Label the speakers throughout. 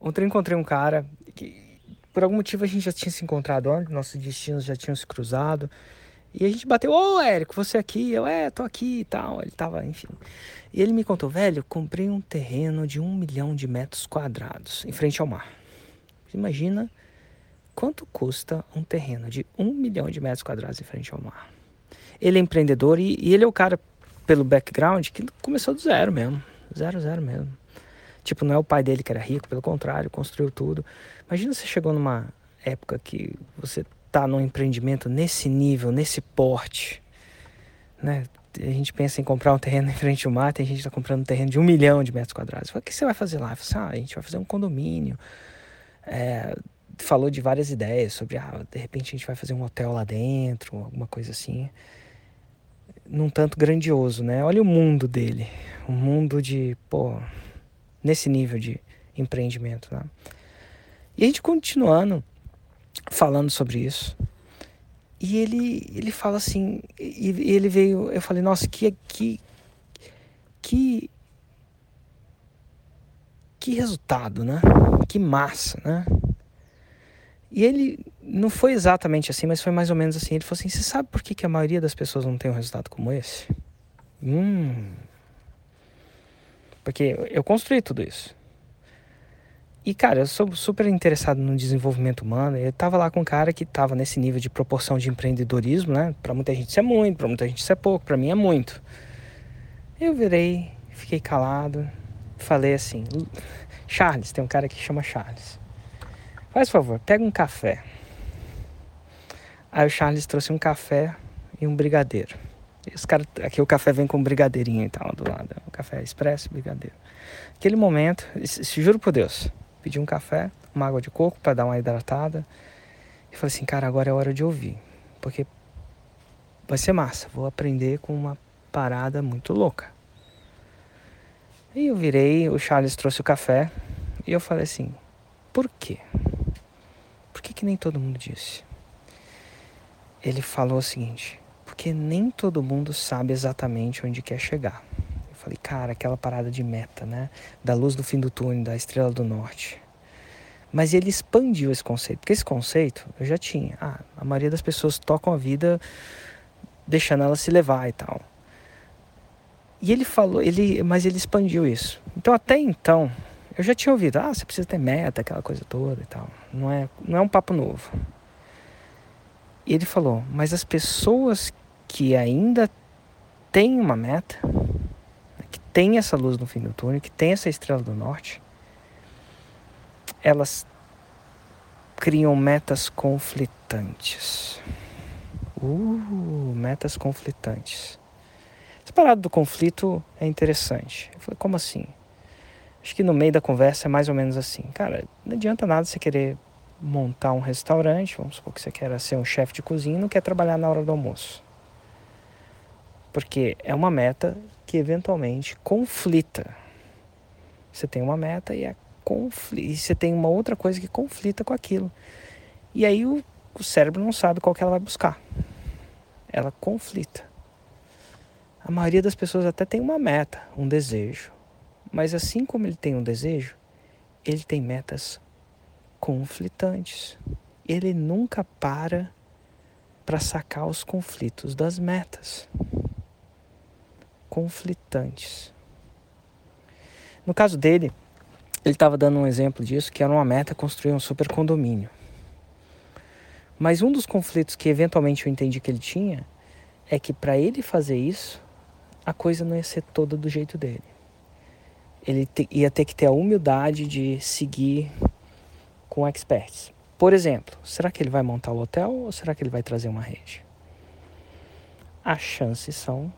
Speaker 1: Ontem eu encontrei um cara que, por algum motivo, a gente já tinha se encontrado antes, nossos destinos já tinham se cruzado. E a gente bateu, ô Érico, você aqui? Eu, é, tô aqui e tal. Ele tava, enfim. E ele me contou, velho, comprei um terreno de um milhão de metros quadrados em frente ao mar. Imagina quanto custa um terreno de um milhão de metros quadrados em frente ao mar. Ele é empreendedor e, e ele é o cara, pelo background, que começou do zero mesmo. Zero, zero mesmo. Tipo, não é o pai dele que era rico, pelo contrário, construiu tudo. Imagina você chegou numa época que você tá num empreendimento nesse nível, nesse porte, né? A gente pensa em comprar um terreno em frente ao mar, tem gente que está comprando um terreno de um milhão de metros quadrados. O que você vai fazer lá? Falo, ah, a gente vai fazer um condomínio. É, falou de várias ideias sobre, ah, de repente a gente vai fazer um hotel lá dentro, alguma coisa assim. Num tanto grandioso, né? Olha o mundo dele. Um mundo de, pô, nesse nível de empreendimento, né? E a gente continuando falando sobre isso. E ele, ele fala assim, e ele veio, eu falei, nossa, que, que, que, que resultado, né? Que massa, né? E ele não foi exatamente assim, mas foi mais ou menos assim. Ele falou assim: Você sabe por que, que a maioria das pessoas não tem um resultado como esse? Hum. Porque eu construí tudo isso. E, cara, eu sou super interessado no desenvolvimento humano. Eu tava lá com um cara que tava nesse nível de proporção de empreendedorismo, né? Pra muita gente isso é muito, pra muita gente isso é pouco, pra mim é muito. Eu virei, fiquei calado, falei assim: Charles, tem um cara que chama Charles. Faz favor, pega um café. Aí o Charles trouxe um café e um brigadeiro. E os cara, aqui o café vem com brigadeirinho e tal do lado. Um café expresso, brigadeiro. Aquele momento, juro por Deus, pedi um café, uma água de coco para dar uma hidratada. E falei assim, cara, agora é hora de ouvir. Porque vai ser massa. Vou aprender com uma parada muito louca. E eu virei, o Charles trouxe o café. E eu falei assim, por quê? Por que, que nem todo mundo disse? Ele falou o seguinte, porque nem todo mundo sabe exatamente onde quer chegar. Falei, cara, aquela parada de meta, né? Da luz do fim do túnel, da estrela do norte. Mas ele expandiu esse conceito, porque esse conceito eu já tinha. Ah, a maioria das pessoas tocam a vida deixando ela se levar e tal. E ele falou, ele, mas ele expandiu isso. Então até então, eu já tinha ouvido, ah, você precisa ter meta, aquela coisa toda e tal. Não é, não é um papo novo. E ele falou, mas as pessoas que ainda têm uma meta, tem essa luz no fim do túnel, que tem essa estrela do norte, elas criam metas conflitantes. Uh, metas conflitantes. Essa parada do conflito é interessante. Eu falei, como assim? Acho que no meio da conversa é mais ou menos assim. Cara, não adianta nada você querer montar um restaurante, vamos supor que você quer ser um chefe de cozinha e não quer trabalhar na hora do almoço. Porque é uma meta que eventualmente conflita. Você tem uma meta e, é e você tem uma outra coisa que conflita com aquilo. E aí o, o cérebro não sabe qual que ela vai buscar. Ela conflita. A maioria das pessoas até tem uma meta, um desejo. Mas assim como ele tem um desejo, ele tem metas conflitantes. Ele nunca para para sacar os conflitos das metas conflitantes. No caso dele, ele estava dando um exemplo disso, que era uma meta construir um super condomínio. Mas um dos conflitos que eventualmente eu entendi que ele tinha é que para ele fazer isso, a coisa não ia ser toda do jeito dele. Ele te, ia ter que ter a humildade de seguir com experts. Por exemplo, será que ele vai montar o hotel ou será que ele vai trazer uma rede? As chances são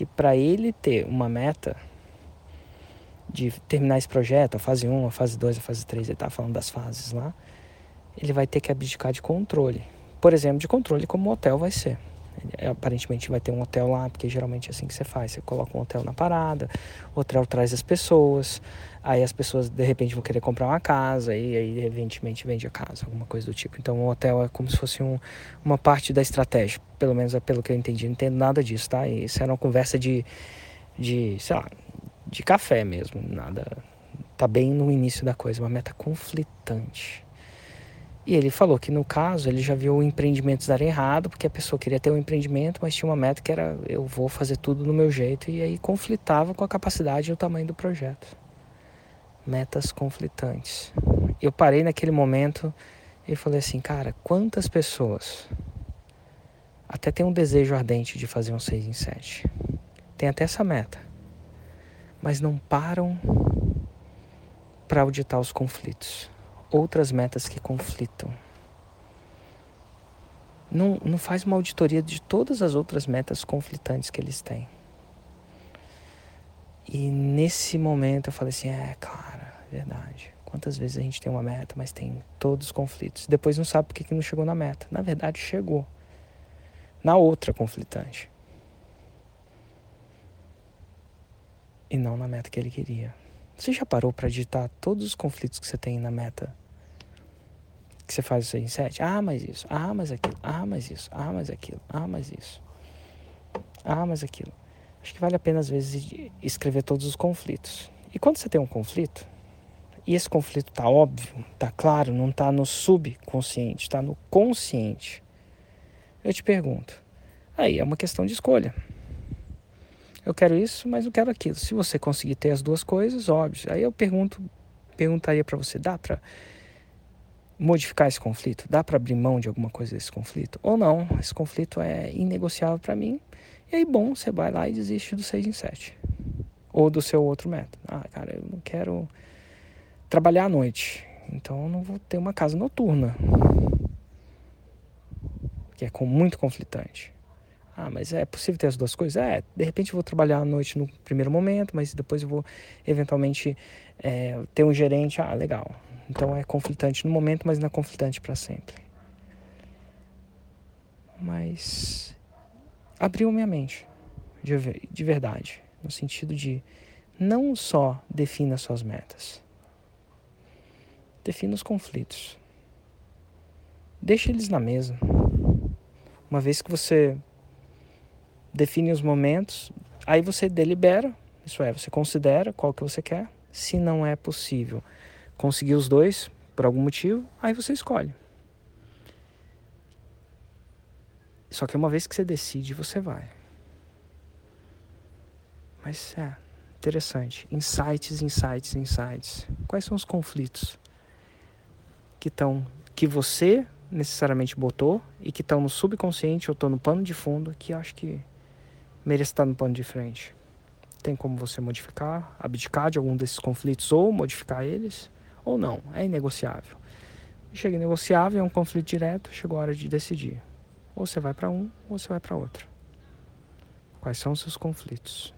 Speaker 1: que para ele ter uma meta de terminar esse projeto, a fase 1, a fase 2, a fase 3, ele está falando das fases lá, ele vai ter que abdicar de controle. Por exemplo, de controle como o hotel vai ser. Ele, aparentemente vai ter um hotel lá, porque geralmente é assim que você faz. Você coloca um hotel na parada, o hotel traz as pessoas, aí as pessoas de repente vão querer comprar uma casa, e aí evidentemente vende a casa, alguma coisa do tipo. Então o hotel é como se fosse um, uma parte da estratégia, pelo menos é pelo que eu entendi. Não entendo nada disso, tá? Isso era uma conversa de, de sei lá, de café mesmo, nada Tá bem no início da coisa, uma meta conflitante. E ele falou que no caso ele já viu empreendimentos darem errado, porque a pessoa queria ter um empreendimento, mas tinha uma meta que era eu vou fazer tudo no meu jeito, e aí conflitava com a capacidade e o tamanho do projeto. Metas conflitantes. Eu parei naquele momento e falei assim, cara, quantas pessoas até tem um desejo ardente de fazer um 6 em 7. Tem até essa meta. Mas não param para auditar os conflitos. Outras metas que conflitam. Não, não faz uma auditoria de todas as outras metas conflitantes que eles têm. E nesse momento eu falei assim: é, cara, verdade. Quantas vezes a gente tem uma meta, mas tem todos os conflitos. Depois não sabe por que não chegou na meta. Na verdade, chegou na outra conflitante. E não na meta que ele queria. Você já parou para digitar todos os conflitos que você tem na meta? Que você faz em sete? Ah, mas isso. Ah, mas aquilo. Ah, mas isso. Ah, mas aquilo. Ah, mas isso. Ah, mas aquilo. Acho que vale a pena às vezes escrever todos os conflitos. E quando você tem um conflito, e esse conflito tá óbvio, tá claro, não tá no subconsciente, tá no consciente. Eu te pergunto. Aí é uma questão de escolha. Eu quero isso, mas não quero aquilo. Se você conseguir ter as duas coisas, óbvio. Aí eu pergunto, perguntaria para você, dá para modificar esse conflito? Dá para abrir mão de alguma coisa desse conflito? Ou não? Esse conflito é inegociável para mim. E aí, bom, você vai lá e desiste do 6 em 7. Ou do seu outro método. Ah, cara, eu não quero trabalhar à noite. Então eu não vou ter uma casa noturna que é muito conflitante. Ah, mas é possível ter as duas coisas? É, de repente eu vou trabalhar à noite no primeiro momento, mas depois eu vou eventualmente é, ter um gerente. Ah, legal. Então é conflitante no momento, mas não é conflitante para sempre. Mas abriu minha mente, de, de verdade, no sentido de não só defina suas metas, defina os conflitos. Deixa eles na mesa. Uma vez que você define os momentos, aí você delibera, isso é, você considera qual que você quer. Se não é possível conseguir os dois por algum motivo, aí você escolhe. Só que uma vez que você decide, você vai. Mas é interessante. Insights, insights, insights. Quais são os conflitos que estão que você necessariamente botou e que estão no subconsciente ou estão no pano de fundo que acho que merece estar no pano de frente. Tem como você modificar, abdicar de algum desses conflitos ou modificar eles ou não. É inegociável. Chega negociável, é um conflito direto, chegou a hora de decidir. Ou você vai para um ou você vai para outro. Quais são os seus conflitos?